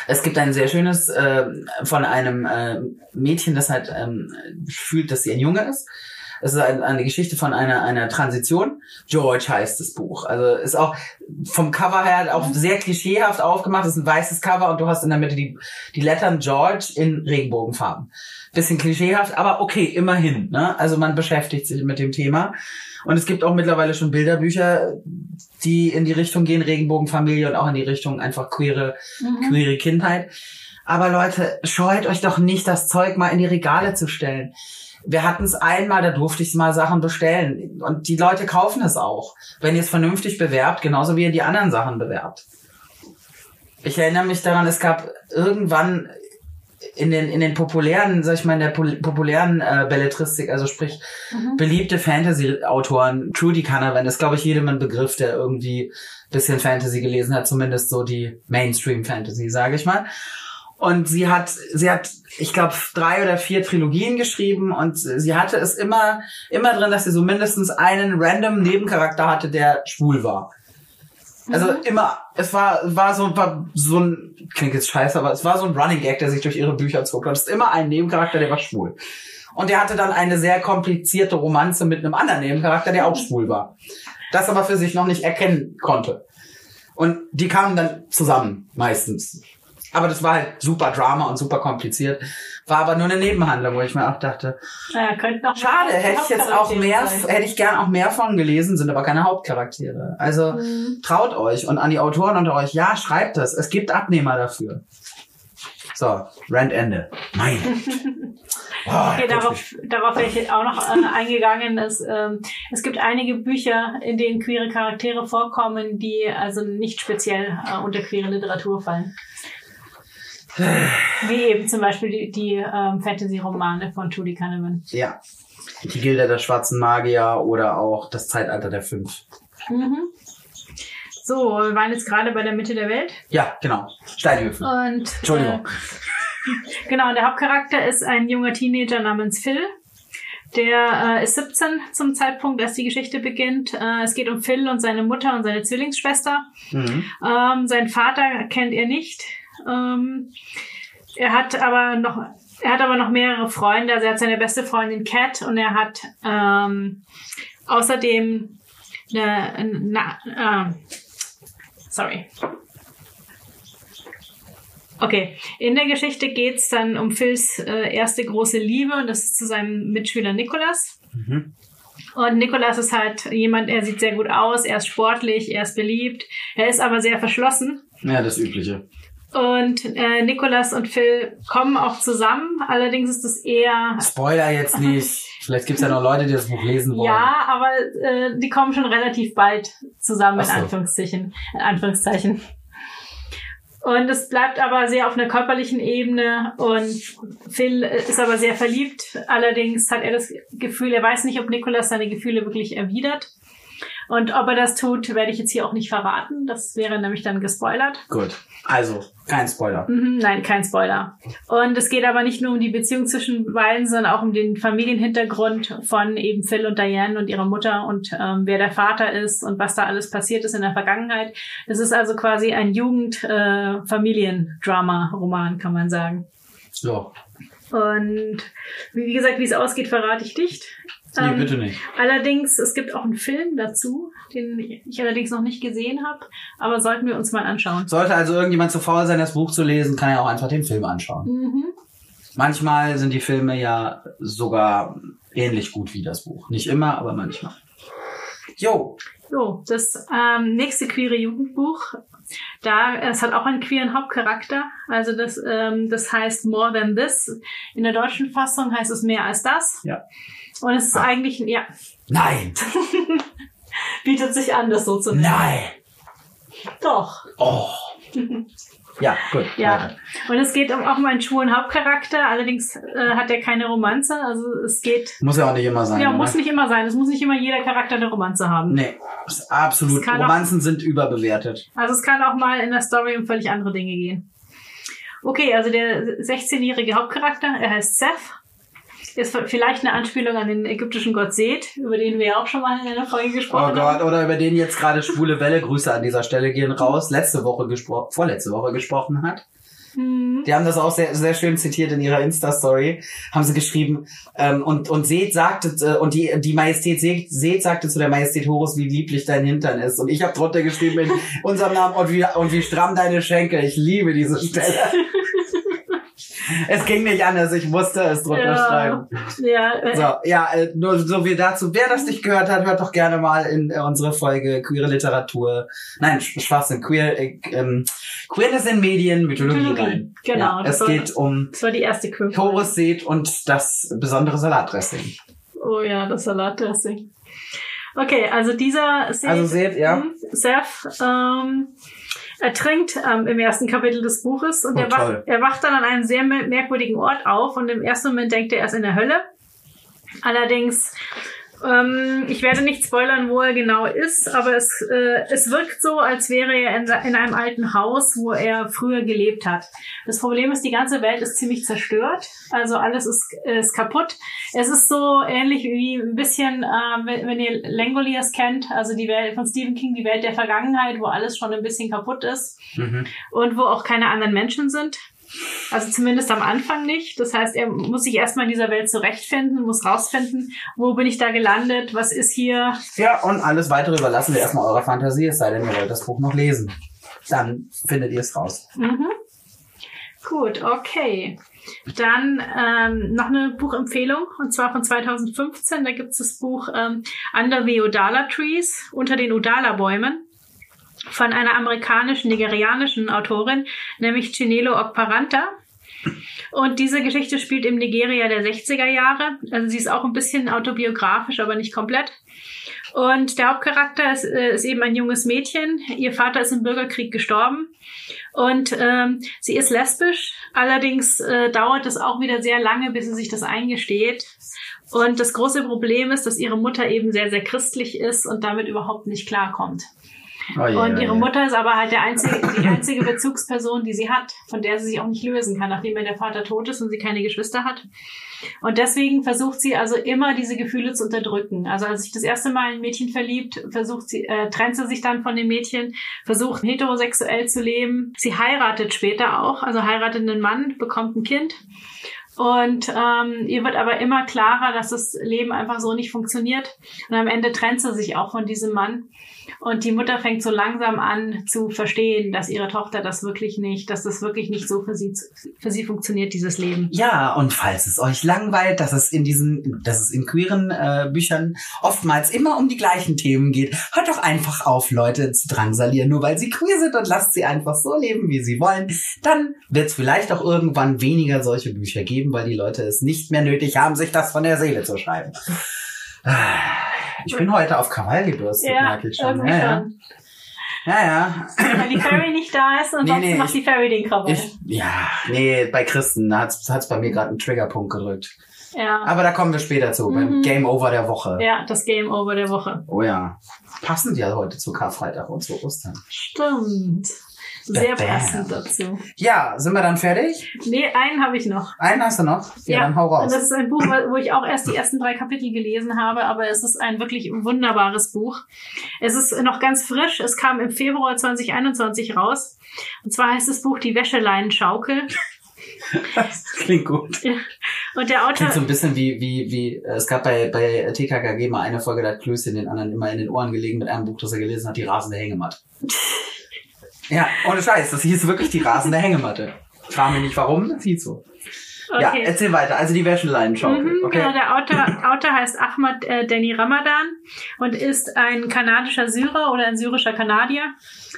Es gibt ein sehr schönes äh, von einem äh, Mädchen, das halt ähm, fühlt, dass sie ein Junge ist. Es ist ein, eine Geschichte von einer, einer Transition. George heißt das Buch. Also ist auch vom Cover her auch sehr klischeehaft aufgemacht. Es ist ein weißes Cover und du hast in der Mitte die, die Lettern George in Regenbogenfarben. Bisschen klischeehaft, aber okay, immerhin. Ne? Also man beschäftigt sich mit dem Thema. Und es gibt auch mittlerweile schon Bilderbücher, die in die Richtung gehen, Regenbogenfamilie und auch in die Richtung einfach queere, Mhm. queere Kindheit. Aber Leute, scheut euch doch nicht, das Zeug mal in die Regale zu stellen. wir hatten es einmal, da durfte ich mal Sachen bestellen. Und die Leute kaufen es auch, wenn ihr es vernünftig bewerbt, genauso wie ihr die anderen Sachen bewerbt. Ich erinnere mich daran, es gab irgendwann in den, in den populären, sag ich mal, in der populären äh, Belletristik, also sprich beliebte Fantasy-Autoren, Trudy Canavan ist, glaube ich, jedem ein Begriff, der irgendwie bisschen Fantasy gelesen hat, zumindest so die Mainstream-Fantasy, sage ich mal. Und sie hat, sie hat, ich glaube, drei oder vier Trilogien geschrieben und sie hatte es immer, immer drin, dass sie so mindestens einen random Nebencharakter hatte, der schwul war. Also immer, es war, war so, war so ein, klingt jetzt scheiße, aber es war so ein Running Gag, der sich durch ihre Bücher zog. Du hattest immer einen Nebencharakter, der war schwul. Und der hatte dann eine sehr komplizierte Romanze mit einem anderen Nebencharakter, der auch schwul war. Das aber für sich noch nicht erkennen konnte. Und die kamen dann zusammen, meistens. Aber das war halt super Drama und super kompliziert. War aber nur eine Nebenhandlung, wo ich mir auch dachte, Naja, könnten noch schade, hätte ich jetzt auch mehr, Hauptcharaktere hätte ich gern auch mehr von gelesen, sind aber keine Hauptcharaktere. Also Mhm. traut euch und an die Autoren unter euch, ja, schreibt das. Es gibt Abnehmer dafür. So, Rant Ende. Mein. Boah, *laughs* Okay, darauf, darauf wäre ich jetzt auch noch äh, eingegangen. Dass, ähm, es gibt einige Bücher, in denen queere Charaktere vorkommen, die also nicht speziell äh, unter queere Literatur fallen. Wie eben zum Beispiel die, die ähm, Fantasy-Romane von Trudy Canavan. Ja. Die Gilde der schwarzen Magier oder auch das Zeitalter der Fünf. Mhm. So, wir waren jetzt gerade bei der Mitte der Welt. Ja, genau. Steinhöfen. Und, Entschuldigung. Äh, *laughs* genau, und der Hauptcharakter ist ein junger Teenager namens Phil. Der äh, ist 17 zum Zeitpunkt, als die Geschichte beginnt. Äh, es geht um Phil und seine Mutter und seine Zwillingsschwester. Mhm. Ähm, seinen Vater kennt er nicht. Ähm, er hat aber noch, er hat aber noch mehrere Freunde. Also er hat seine beste Freundin Kat und er hat ähm, außerdem eine, na, ähm, sorry. Okay, in der Geschichte geht's dann um Phils äh, erste große Liebe und das ist zu seinem Mitschüler Nikolas. Mhm. Und Nikolas ist halt jemand, er sieht sehr gut aus, er ist sportlich, er ist beliebt, er ist aber sehr verschlossen. Ja, das Übliche. Und äh, Nikolas und Phil kommen auch zusammen, allerdings ist es eher Spoiler jetzt *laughs* nicht. Vielleicht gibt's ja noch Leute, die das Buch lesen wollen. Ja, aber äh, die kommen schon relativ bald zusammen, so. in Anführungszeichen. In Anführungszeichen. Und es bleibt aber sehr auf einer körperlichen Ebene und Phil ist aber sehr verliebt. Allerdings hat er das Gefühl, er weiß nicht, ob Nikolas seine Gefühle wirklich erwidert. Und ob er das tut, werde ich jetzt hier auch nicht verraten. Das wäre nämlich dann gespoilert. Gut. Also, kein Spoiler. Mhm, nein, kein Spoiler. Und es geht aber nicht nur um die Beziehung zwischen beiden, sondern auch um den Familienhintergrund von eben Phil und Diane und ihrer Mutter und ähm, wer der Vater ist und was da alles passiert ist in der Vergangenheit. Das ist also quasi ein Jugend-Familiendrama-Roman, kann man sagen. So. Und wie wie gesagt, wie es ausgeht, verrate ich nicht. Nee, Ähm, bitte nicht. Allerdings, es gibt auch einen Film dazu, den ich allerdings noch nicht gesehen habe, aber sollten wir uns mal anschauen. Sollte also irgendjemand zu faul sein, das Buch zu lesen, kann er auch einfach den Film anschauen. Mhm. Manchmal sind die Filme ja sogar ähnlich gut wie das Buch. Nicht immer, aber manchmal. Jo. So, das ähm, nächste queere Jugendbuch, da es hat auch einen queeren Hauptcharakter. Also das, ähm, das heißt More Than This. In der deutschen Fassung heißt es mehr als das. Ja. Und es ist Ah. eigentlich, ja, Nein. *laughs* bietet sich an, das so zu nennen. Nein. Doch. Oh. Ja, gut. *laughs* Ja. Und es geht um, auch um einen schwulen Hauptcharakter. Allerdings äh, hat er keine Romanze. Also es geht, Muss ja auch nicht immer sein. ja, oder? muss nicht immer sein. Es muss nicht immer jeder Charakter eine Romanze haben. Nee, absolut. Kann auch- Romanzen sind überbewertet. Also es kann auch mal in der Story um völlig andere Dinge gehen. Okay, also der 16-jährige Hauptcharakter, er heißt Seth, ist vielleicht eine Anspielung an den ägyptischen Gott Seth, über den wir ja auch schon mal in einer Folge Oh gesprochen Gott, haben. oder über den jetzt gerade schwule Welle, Grüße an dieser Stelle gehen raus, letzte Woche gesprochen, vorletzte Woche gesprochen hat. Hm. Die haben das auch sehr, sehr schön zitiert in ihrer Insta-Story. Haben sie geschrieben, ähm, und, und Seth sagte, äh, und die, die Majestät Seth, Seth sagte zu der Majestät Horus, wie lieblich dein Hintern ist. Und ich habe drunter geschrieben in unserem Namen, und wie, und wie stramm deine Schenkel. Ich liebe diese Stelle. *laughs* *laughs* es ging nicht anders, ich musste es drunter Ja. schreiben. Ja, So, ja, äh, nur so viel dazu. Wer das nicht gehört hat, hört doch gerne mal in äh, unsere Folge Queere Literatur. Nein, Sch- Schwachsinn, Queer, äh, ähm, Queerness in Medien, Mythologie, Mythologie, rein. genau, Ja, das es war- geht um das war die erste Queer. Horus Seed und das besondere Salatdressing. Oh ja, das Salatdressing. Okay, also dieser Seth, Also seht, ja. hm, Seth ähm, ertrinkt ähm, im ersten Kapitel des Buches und Oh, er, wacht, er wacht dann an einem sehr mer- merkwürdigen Ort auf und im ersten Moment denkt er, er ist in der Hölle. Allerdings, ähm, ich werde nicht spoilern, wo er genau ist, aber es, äh, es wirkt so, als wäre er in, in einem alten Haus, wo er früher gelebt hat. Das Problem ist, die ganze Welt ist ziemlich zerstört, also alles ist, ist kaputt. Es ist so ähnlich wie ein bisschen, äh, wenn, wenn ihr Langoliers kennt, also die Welt von Stephen King, die Welt der Vergangenheit, wo alles schon ein bisschen kaputt ist Mhm. und wo auch keine anderen Menschen sind. Also zumindest am Anfang nicht. Das heißt, er muss sich erstmal in dieser Welt zurechtfinden, muss rausfinden, wo bin ich da gelandet, was ist hier. Ja, und alles weitere überlassen wir erstmal eurer Fantasie, es sei denn, ihr wollt das Buch noch lesen. Dann findet ihr es raus. Mhm. Gut, okay. Dann ähm, noch eine Buchempfehlung, und zwar von 2015. Da gibt es das Buch ähm, Under the Udala Trees, unter den Udala-Bäumen, von einer amerikanischen, nigerianischen Autorin, nämlich Chinelo Okparanta. Und diese Geschichte spielt im Nigeria der 60er Jahre. Also sie ist auch ein bisschen autobiografisch, aber nicht komplett. Und der Hauptcharakter ist, äh, ist eben ein junges Mädchen. Ihr Vater ist im Bürgerkrieg gestorben. Und ähm, sie ist lesbisch. Allerdings äh, dauert es auch wieder sehr lange, bis sie sich das eingesteht. Und das große Problem ist, dass ihre Mutter eben sehr, sehr christlich ist und damit überhaupt nicht klarkommt. Oh je, Und oh ihre. Mutter ist aber halt der einzige, *laughs* die einzige Bezugsperson, die sie hat, von der sie sich auch nicht lösen kann, nachdem ja der Vater tot ist und sie keine Geschwister hat. Und deswegen versucht sie also immer diese Gefühle zu unterdrücken. Also als sich das erste Mal in ein Mädchen verliebt, versucht sie, äh, trennt sie sich dann von dem Mädchen, versucht heterosexuell zu leben. Sie heiratet später auch, also heiratet einen Mann, bekommt ein Kind. Und ähm, ihr wird aber immer klarer, dass das Leben einfach so nicht funktioniert. Und am Ende trennt sie sich auch von diesem Mann. Und die Mutter fängt so langsam an zu verstehen, dass ihre Tochter das wirklich nicht, dass das wirklich nicht so für sie, für sie funktioniert, dieses Leben. Ja, und falls es euch langweilt, dass es in diesen, dass es in queeren äh, Büchern oftmals immer um die gleichen Themen geht, hört doch einfach auf, Leute zu drangsalieren, nur weil sie queer sind und lasst sie einfach so leben, wie sie wollen. Dann wird es vielleicht auch irgendwann weniger solche Bücher geben, weil die Leute es nicht mehr nötig haben, sich das von der Seele zu schreiben. Ich bin heute auf Krawall gebürstet, merke ich schon. Ja, ja. schon. ja, ja. Weil die Fairy nicht da ist und Nee, sonst nee, macht die Fairy den Krawall. Ich, ja, nee, bei Christen hat's hat's bei mir gerade einen Triggerpunkt gedrückt. ja. Aber da kommen wir später zu, beim Mhm. Game Over der Woche. ja, das Game Over der Woche. Oh ja. Passend ja heute zu Karfreitag und zu Ostern. Stimmt. Sehr passend dazu. Ja, sind wir dann fertig? Nee, einen habe ich noch. Einen hast du noch? Ja, dann hau raus. das ist ein Buch, wo ich auch erst die ersten drei Kapitel gelesen habe, aber es ist ein wirklich wunderbares Buch. Es ist noch ganz frisch. Es kam im Februar 2021 raus. Und zwar heißt das Buch Die Wäscheleinenschaukel. Das klingt gut. Und der Autor, Klingt so ein bisschen wie, wie, wie, es gab bei, bei TKKG mal eine Folge, da hat Klößchen den anderen immer in den Ohren gelegen mit einem Buch, das er gelesen hat, die rasende Hängematte. *laughs* Ja, ohne Scheiß, das hieß wirklich die rasende Hängematte. Frag mich nicht warum, das hieß so. Ja, okay. erzähl weiter. Also die Wäscheleinenschaukel. Mhm, okay. Genau, der Autor, Autor heißt Ahmad äh, Deni Ramadan und ist ein kanadischer Syrer oder ein syrischer Kanadier.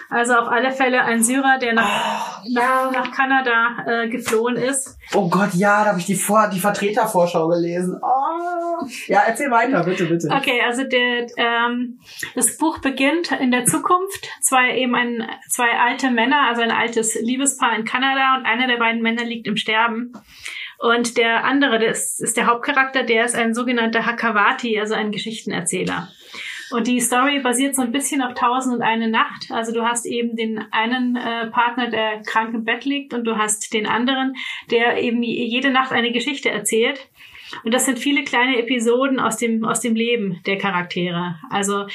Also auf alle Fälle ein Syrer, der nach, nach, nach Kanada äh, geflohen ist. Oh Gott, ja, da habe ich die, Vor die Vertretervorschau gelesen. Oh. Ja, erzähl weiter, bitte, bitte. Okay, also der, ähm, das Buch beginnt in der Zukunft. Zwei eben ein, zwei alte Männer, also ein altes Liebespaar in Kanada und einer der beiden Männer liegt im Sterben. Und der andere, das ist der Hauptcharakter, der ist ein sogenannter Hakawati, also ein Geschichtenerzähler. Und die Story basiert so ein bisschen auf Tausend und eine Nacht. Also du hast eben den einen äh, Partner, der krank im Bett liegt und du hast den anderen, der eben jede Nacht eine Geschichte erzählt. Und das sind viele kleine Episoden aus dem, aus dem Leben der Charaktere. Also,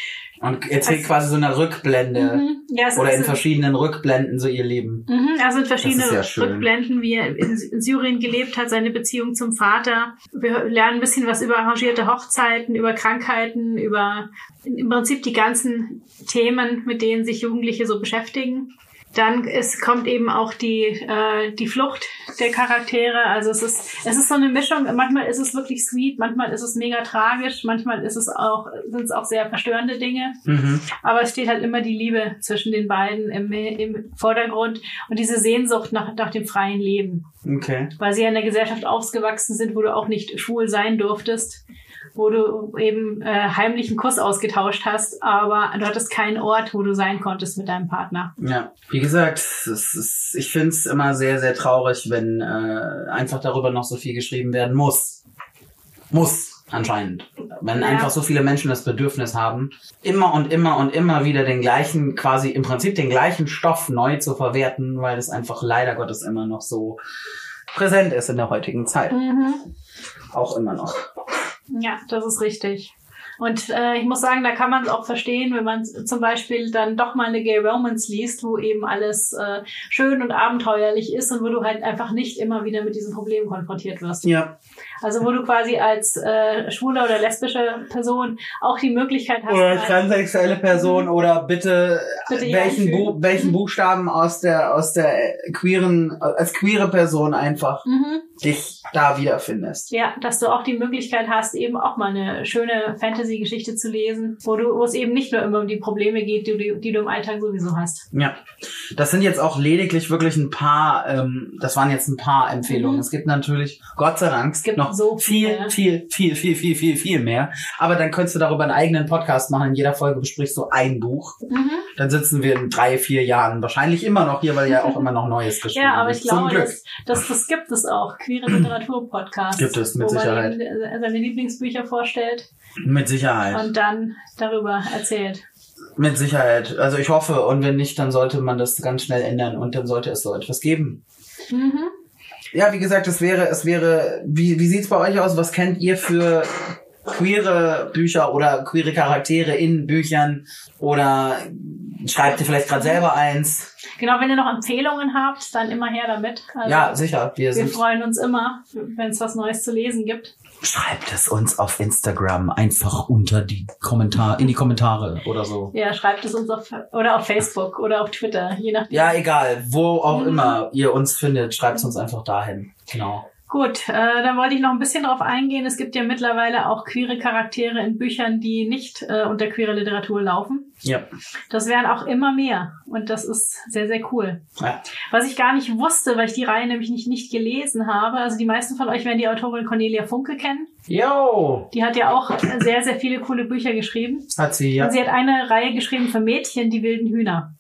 Und erzählt Also- quasi so eine Rückblende. mhm, ja, es Oder in ist, verschiedenen Rückblenden so ihr Leben. Mhm, also in verschiedene Das ist ja. Rückblenden, wie er in Syrien gelebt hat, seine Beziehung zum Vater. Wir lernen ein bisschen was über arrangierte Hochzeiten, über Krankheiten, über im Prinzip die ganzen Themen, mit denen sich Jugendliche so beschäftigen. Dann es kommt eben auch die, äh, die Flucht der Charaktere. Also es ist, es ist so eine Mischung. Manchmal ist es wirklich sweet, manchmal ist es mega tragisch, manchmal ist es auch, sind es auch sehr verstörende Dinge. Mhm. Aber es steht halt immer die Liebe zwischen den beiden im, im Vordergrund und diese Sehnsucht nach, nach dem freien Leben. Okay. Weil sie ja in der Gesellschaft aufgewachsen sind, wo du auch nicht schwul sein durftest wo du eben äh, heimlich einen Kuss ausgetauscht hast, aber du hattest keinen Ort, wo du sein konntest mit deinem Partner. Ja, wie gesagt, es ist, ich finde es immer sehr, sehr traurig, wenn äh, einfach darüber noch so viel geschrieben werden muss. Muss, anscheinend. Wenn Ja. einfach so viele Menschen das Bedürfnis haben, immer und immer und immer wieder den gleichen, quasi im Prinzip den gleichen Stoff neu zu verwerten, weil es einfach leider Gottes immer noch so präsent ist in der heutigen Zeit. Mhm. Auch immer noch. Ja, das ist richtig. Und äh, ich muss sagen, da kann man es auch verstehen, wenn man zum Beispiel dann doch mal eine Gay Romance liest, wo eben alles äh, schön und abenteuerlich ist und wo du halt einfach nicht immer wieder mit diesen Problemen konfrontiert wirst. Ja. Also wo du quasi als äh, schwule oder lesbische Person auch die Möglichkeit hast, Oder transsexuelle Person oder bitte, Bitte welchen. Bu welchen Buchstaben aus der aus der queeren als queere Person einfach mhm. dich da wiederfindest. Ja, dass du auch die Möglichkeit hast, eben auch mal eine schöne Fantasy-Geschichte zu lesen, wo du, wo es eben nicht nur immer um die Probleme geht, die, du- die du im Alltag sowieso hast. Ja, das sind jetzt auch lediglich wirklich ein paar. Ähm, das waren jetzt ein paar Empfehlungen. Mhm. Es gibt natürlich, Gott sei Dank, es gibt noch so viel, viel, viel, viel, viel, viel, viel mehr. Aber dann könntest du darüber einen eigenen Podcast machen. In jeder Folge besprichst du ein Buch. Mhm. Dann sitzen wir in drei, vier Jahren wahrscheinlich immer noch hier, weil ja auch immer noch Neues *laughs* geschrieben Ja, aber wird. ich glaube, Zum Glück. dass, dass das gibt es auch. Queere Literatur-Podcasts. Gibt es, mit wo Sicherheit. Man eben äh, seine Lieblingsbücher vorstellt Mit Sicherheit. und dann darüber erzählt. Mit Sicherheit. Also ich hoffe, und wenn nicht, dann sollte man das ganz schnell ändern und dann sollte es so etwas geben. Mhm. Ja, wie gesagt, es wäre, es wäre, wie, wie sieht's bei euch aus? Was kennt ihr für queere Bücher oder queere Charaktere in Büchern? Oder schreibt ihr vielleicht gerade selber eins? Genau, wenn ihr noch Empfehlungen habt, dann immer her damit. Also, Ja, sicher. Wir wir freuen uns immer, wenn es was Neues zu lesen gibt. Schreibt es uns auf Instagram einfach unter die Kommentar, in die Kommentare oder so. Ja, schreibt es uns auf oder auf Facebook oder auf Twitter, je nachdem. Ja, egal, wo auch Mhm. immer ihr uns findet, schreibt es uns einfach dahin. Genau. Gut, äh, dann wollte ich noch ein bisschen drauf eingehen. Es gibt ja mittlerweile auch queere Charaktere in Büchern, die nicht äh, unter queere Literatur laufen. Ja. Das werden auch immer mehr und das ist sehr, sehr cool. ja. Was ich gar nicht wusste, weil ich die Reihe nämlich nicht, nicht gelesen habe, also die meisten von euch werden die Autorin Cornelia Funke kennen. Yo! Die hat ja auch sehr, sehr viele coole Bücher geschrieben. Hat sie, ja. Und sie hat eine Reihe geschrieben für Mädchen, die wilden Hühner.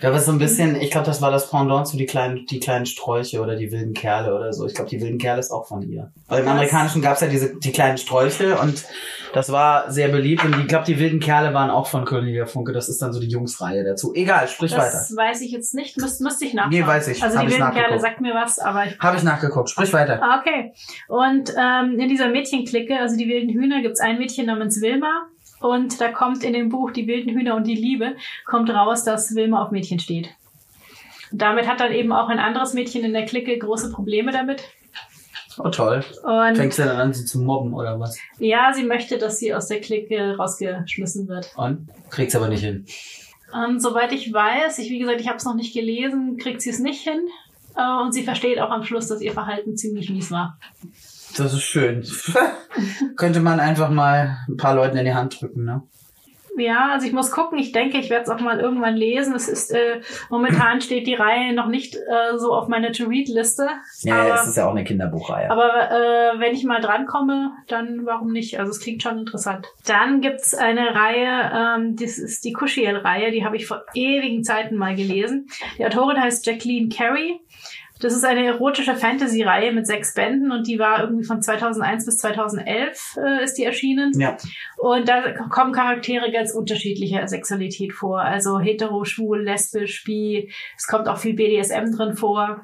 Ja, aber so ein bisschen, ich glaube, das war das Pendant zu die kleinen, die kleinen Strolche oder die wilden Kerle oder so. Ich glaube, die wilden Kerle ist auch von ihr. Weil im? Amerikanischen gab's ja diese, die kleinen Strolche und das war sehr beliebt und ich glaube, die wilden Kerle waren auch von Cornelia Funke. Das ist dann so die Jungsreihe dazu. Egal, sprich weiter. Das weiß ich jetzt nicht, müsste müsste ich nachschauen. Nee, weiß ich. Also Hab die ich wilden Kerle sagt mir was, aber ich Habe ich nachgeguckt. Sprich weiter. Ah, okay. Und ähm, in dieser Mädchenklicke, also die wilden Hühner, gibt's ein Mädchen namens Wilma. Und da kommt in dem Buch Die wilden Hühner und die Liebe, kommt raus, dass Wilma auf Mädchen steht. Und damit hat dann eben auch ein anderes Mädchen in der Clique große Probleme damit. Oh toll. Und Fängst du dann an, sie zu mobben oder was? ja, sie möchte, dass sie aus der Clique rausgeschmissen wird. Und? Kriegt's aber nicht hin. Und soweit ich weiß, ich wie gesagt, ich habe es noch nicht gelesen, kriegt sie es nicht hin. Äh, Und sie versteht auch am Schluss, dass ihr Verhalten ziemlich mies war. Das ist schön. Könnte man einfach mal ein paar Leuten in die Hand drücken, ne? Ja, also ich muss gucken. Ich denke, ich werde es auch mal irgendwann lesen. Es ist äh, momentan steht die Reihe noch nicht äh, so auf meiner To-Read-Liste. Ja, aber es ist ja auch eine Kinderbuchreihe. aber äh, wenn ich mal drankomme, dann warum nicht? Also es klingt schon interessant. Dann gibt's eine Reihe, ähm, das ist die Kushiel-Reihe, die habe ich vor ewigen Zeiten mal gelesen. Die Autorin heißt Jacqueline Carey. Das ist eine erotische Fantasy-Reihe mit sechs Bänden und die war irgendwie von 2001 bis 2011 äh, ist die erschienen. ja. Und da kommen Charaktere ganz unterschiedlicher Sexualität vor. Also hetero, schwul, lesbisch, bi. Es kommt auch viel BDSM drin vor.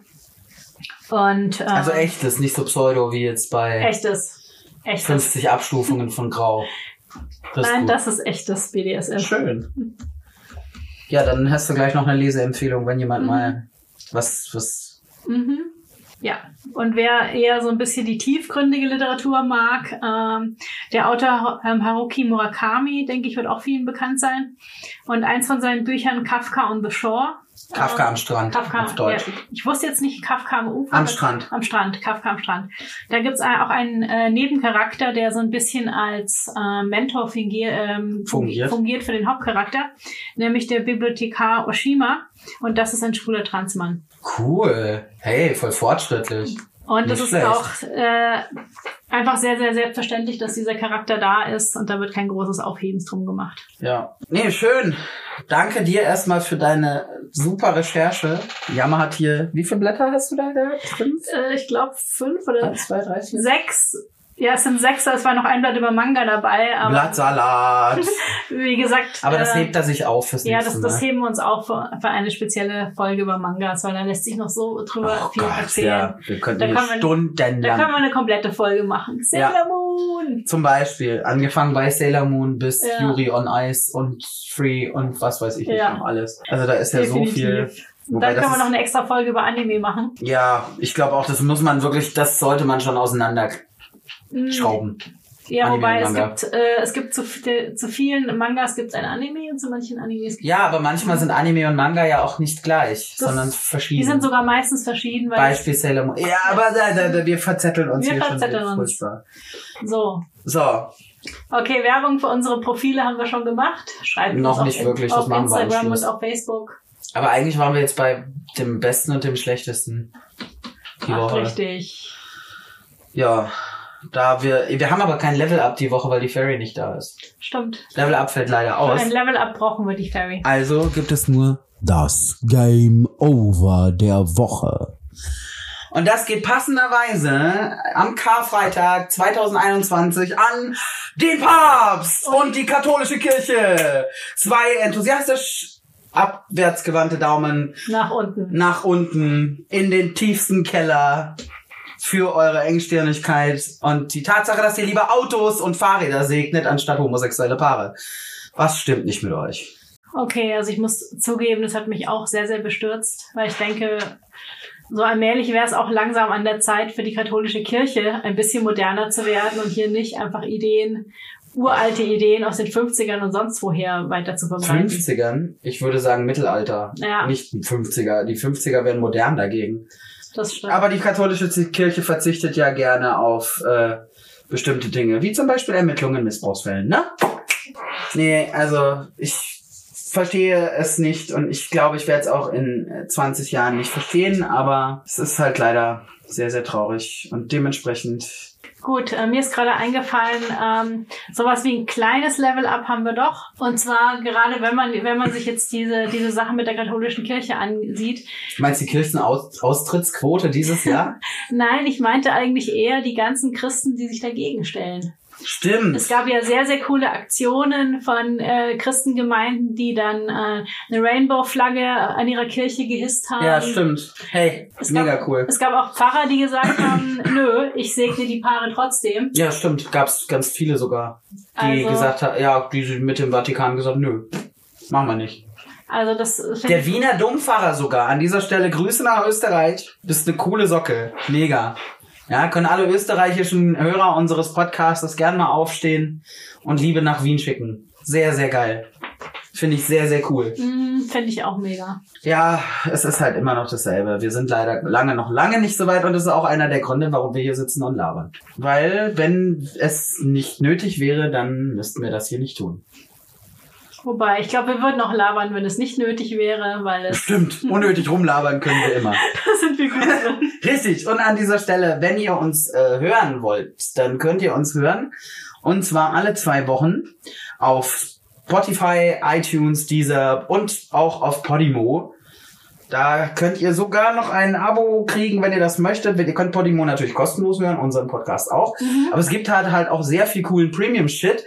Und ähm, Also echtes, nicht so pseudo wie jetzt bei echtes. Echtes. 50 Abstufungen von Grau. Das Nein, das ist echtes BDSM. schön. Ja, dann hast du gleich noch eine Leseempfehlung, wenn jemand Mhm. mal was, was. Mhm. Ja, und wer eher so ein bisschen die tiefgründige Literatur mag, ähm, der Autor ähm, Haruki Murakami, denke ich, wird auch vielen bekannt sein. Und eins von seinen Büchern, Kafka on the Shore. Kafka am Strand, Kafka, auf Deutsch. Ja, ich wusste jetzt nicht Kafka am Ufer. Am Strand. Am Strand, Kafka am Strand. Da gibt's auch einen äh, Nebencharakter, der so ein bisschen als äh, Mentor fungier, ähm, Fungiert. fungiert für den Hauptcharakter, nämlich der Bibliothekar Oshima. Und das ist ein schwuler Transmann. Cool. Hey, voll fortschrittlich. Und Nicht ist schlecht. auch äh, einfach sehr, sehr selbstverständlich, dass dieser Charakter da ist und da wird kein großes Aufhebens drum gemacht. Ja. Nee, schön. Danke dir erstmal für deine super Recherche. Jammer hat hier, wie viele Blätter hast du da gehabt? Fünf? Äh, ich glaube fünf oder Eins, zwei, drei, vier. sechs. Ja, es sind sechs, es war noch ein Blatt über Manga dabei, aber Blattsalat. *laughs* wie gesagt. Aber das äh, hebt er sich auf fürs Ja, nächste das, Mal. das heben wir uns auch für, für eine spezielle Folge über Mangas, weil da lässt sich noch so drüber Oh viel Gott, erzählen. ja. Wir könnten Da können wir- stundenlang. Da können wir eine komplette Folge machen. Sailor Moon! Zum Beispiel, angefangen bei Sailor Moon bis Ja. Yuri on Ice und Free und was weiß ich nicht Ja. noch alles. Also da ist ja so viel. Wobei dann können das wir noch eine extra Folge über Anime machen. Ja, ich glaube auch, das muss man wirklich, das sollte man schon auseinander schrauben. Ja, Anime wobei es gibt, äh, es gibt zu, zu vielen Mangas gibt es ein Anime und zu manchen Animes gibt Ja, aber manchmal sind Anime und Manga ja auch nicht gleich, Das- sondern Die verschieden. sind sogar meistens verschieden, weil Beispiel Sailor Moon. Ja, aber da, da, da, wir verzetteln uns Wir hier verzetteln schon. uns. Furchtbar. so. So, Okay, Werbung für unsere Profile haben wir schon gemacht. Schreibt Noch uns auf, nicht wirklich, das auf machen wir am Instagram Schluss. und auf Facebook. aber eigentlich waren wir jetzt bei dem Besten und dem Schlechtesten. Die Ach, Woche. richtig. Ja, da wir, wir haben aber kein Level Up die Woche, weil die Fairy nicht da ist. Stimmt. Level Up fällt leider Für aus. ein Level-Up brauchen wir die Fairy. Also gibt es nur Das Game Over der Woche. Und das geht passenderweise am Karfreitag 2021 an den Papst und die katholische Kirche. Zwei enthusiastisch abwärtsgewandte Daumen Nach unten. nach unten in den tiefsten Keller für eure Engstirnigkeit und die Tatsache, dass ihr lieber Autos und Fahrräder segnet anstatt homosexuelle Paare. Was stimmt nicht mit euch? Okay, also ich muss zugeben, das hat mich auch sehr, sehr bestürzt, weil ich denke, so allmählich wäre es auch langsam an der Zeit für die katholische Kirche ein bisschen moderner zu werden und hier nicht einfach Ideen, uralte Ideen aus den 50ern und sonst woher weiter zu verbreiten. 50ern? Ich würde sagen Mittelalter. Ja. Nicht 50er. Die 50er wären modern dagegen. Das stimmt. Aber die katholische Kirche verzichtet ja gerne auf äh, bestimmte Dinge, wie zum Beispiel Ermittlungen in Missbrauchsfällen, ne? Nee, also ich verstehe es nicht und ich glaube, ich werde es auch in äh, 20 Jahren nicht verstehen, aber es ist halt leider sehr, sehr traurig und dementsprechend Gut, äh, mir ist gerade eingefallen, ähm, sowas wie ein kleines Level-Up haben wir doch. Und zwar gerade, wenn man, wenn man sich jetzt diese, diese Sache mit der katholischen Kirche ansieht. Meinst du die Kirchenaustrittsquote dieses Jahr? *laughs* Nein, ich meinte eigentlich eher die ganzen Christen, die sich dagegen stellen. Stimmt. Es gab ja sehr, sehr coole Aktionen von äh, Christengemeinden, die dann äh, eine Rainbow-Flagge an ihrer Kirche gehisst haben. Ja, stimmt. Hey, Es mega gab, cool. Es gab auch Pfarrer, die gesagt haben, *laughs* nö, ich segne die Paare trotzdem. Ja, stimmt. Gab's ganz viele sogar, die Also- gesagt haben, ja, die mit dem Vatikan gesagt, nö, machen wir nicht. Also das Der Wiener Dompfarrer sogar. An dieser Stelle Grüße nach Österreich. Bist eine coole Socke. Mega. Ja, können alle österreichischen Hörer unseres Podcasts gern mal aufstehen und Liebe nach Wien schicken. Sehr, sehr geil. Finde ich sehr, sehr cool. Mm, Finde ich auch mega. Ja, es ist halt immer noch dasselbe. Wir sind leider lange noch lange nicht so weit und das ist auch einer der Gründe, warum wir hier sitzen und labern. Weil, wenn es nicht nötig wäre, dann müssten wir das hier nicht tun. Wobei, ich glaube, wir würden auch labern, wenn es nicht nötig wäre, weil es Stimmt, *laughs* unnötig rumlabern können wir immer. *laughs* da sind wir gut drin. *laughs* Richtig. Und an dieser Stelle, wenn ihr uns äh, hören wollt, dann könnt ihr uns hören. Und zwar alle zwei Wochen auf Spotify, iTunes, Deezer und auch auf Podimo. Da könnt ihr sogar noch ein Abo kriegen, wenn ihr das möchtet. Ihr könnt Podimo natürlich kostenlos hören, unseren Podcast auch. Aber es gibt halt halt auch sehr viel coolen Premium-Shit.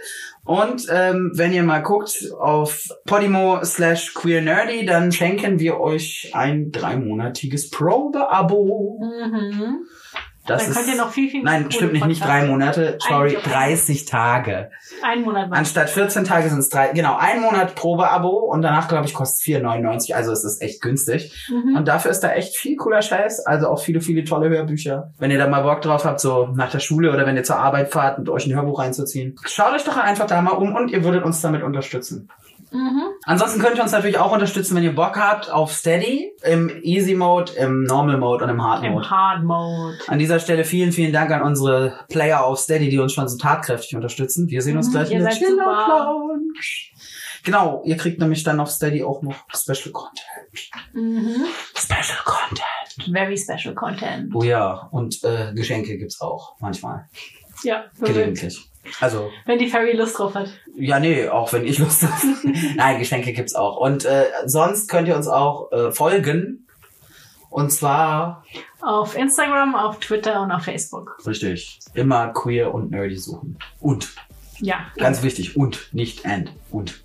Und ähm, wenn ihr mal guckt auf Podimo slash Queer Nerdy, dann schenken wir euch ein dreimonatiges Probe-Abo. Mhm. Das Dann ist, könnt ihr noch viel, viel Nein, stimmt nicht, nicht drei Monate, sorry, Eigentlich auch. 30 Tage. Einen Monat Anstatt 14 Tage sind es drei, genau, ein Monat Probeabo und danach, glaube ich, kostet es 4,99, also es ist echt günstig. Mhm. Und dafür ist da echt viel cooler Scheiß, also auch viele, viele tolle Hörbücher. Wenn ihr da mal Bock drauf habt, so nach der Schule oder wenn ihr zur Arbeit fahrt, mit euch ein Hörbuch reinzuziehen, schaut euch doch einfach da mal um und ihr würdet uns damit unterstützen. Mhm. Ansonsten könnt ihr uns natürlich auch unterstützen, wenn ihr Bock habt, auf Steady, im Easy Mode, im Normal Mode und im Hard Mode. Im Hard Mode. An dieser Stelle vielen, vielen Dank an unsere Player auf Steady, die uns schon so tatkräftig unterstützen. Wir sehen uns Mhm, gleich in der Lounge. Genau, ihr kriegt nämlich dann auf Steady auch noch Special Content. Mhm. Special Content. Very special Content. Oh ja, und äh, Geschenke gibt's auch manchmal. Ja, Gelegentlich. Also, wenn die Fairy Lust drauf hat. ja, nee, auch wenn ich Lust habe. *laughs* Nein, Geschenke gibt's auch. Und äh, sonst könnt ihr uns auch äh, folgen. Und zwar, Auf Instagram, auf Twitter und auf Facebook. richtig, immer queer und nerdy suchen. Und. Ja. Ganz wichtig. Und, nicht and. Und.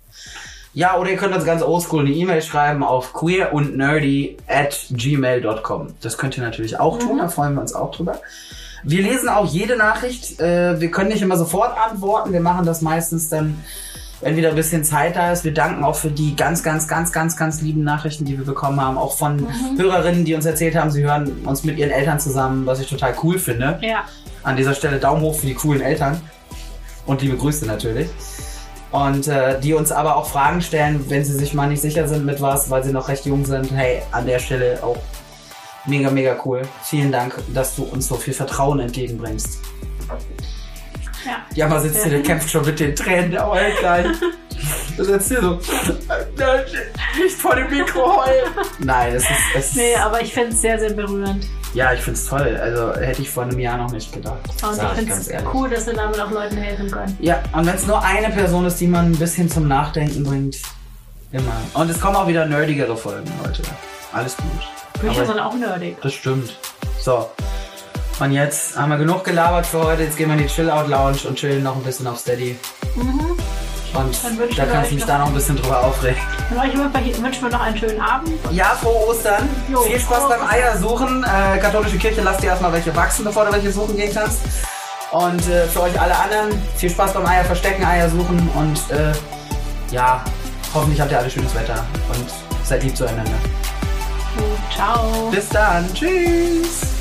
Ja, oder ihr könnt uns ganz oldschool eine E-Mail schreiben auf queer und nerdy at gmail.com. Das könnt ihr natürlich auch tun, da freuen wir uns auch drüber. Wir lesen auch jede Nachricht. Äh, wir können nicht immer sofort antworten. Wir machen das meistens dann, wenn wieder ein bisschen Zeit da ist. Wir danken auch für die ganz, ganz, ganz, ganz, ganz lieben Nachrichten, die wir bekommen haben. Auch von Hörerinnen, die uns erzählt haben, sie hören uns mit ihren Eltern zusammen, was ich total cool finde. Ja. An dieser Stelle Daumen hoch für die coolen Eltern. Und liebe Grüße natürlich. Und äh, die uns aber auch Fragen stellen, wenn sie sich mal nicht sicher sind mit was, weil sie noch recht jung sind. Hey, an der Stelle auch mega, mega cool. Vielen Dank, dass du uns so viel Vertrauen entgegenbringst. Ja. Jammer sitzt hier, der kämpft schon mit den Tränen der heult gleich. *laughs* Du sitzt hier so, nicht vor dem Mikro heulen. Nein, es ist, es ist Nee, aber ich finde es sehr, sehr berührend. ja, ich find's toll. Also hätte ich vor einem Jahr noch nicht gedacht. Und Sag ich finde es cool, dass wir damit auch Leuten helfen können. Ja, und wenn es nur eine Person ist, die man ein bisschen zum Nachdenken bringt, immer. Und es kommen auch wieder nerdigere Folgen, Leute. Alles gut. Bücher sind auch nerdig. Das stimmt. So. Und jetzt haben wir genug gelabert für heute. Jetzt gehen wir in die Chill-Out-Lounge und chillen noch ein bisschen auf Steady. Und Mhm. Dann wünschen da kannst du mich da noch ein bisschen drüber aufregen. Und euch wünschen wir noch einen schönen Abend. Ja, frohe Ostern. Jo, Viel Spaß beim Eiersuchen. Äh, katholische Kirche, lass dir erstmal welche wachsen, bevor du welche suchen gehen kannst. Und äh, für euch alle anderen, viel Spaß beim Eier verstecken, Eier suchen und äh, ja, hoffentlich habt ihr alle schönes Wetter und seid lieb zueinander. So, ciao. Bis dann. Tschüss.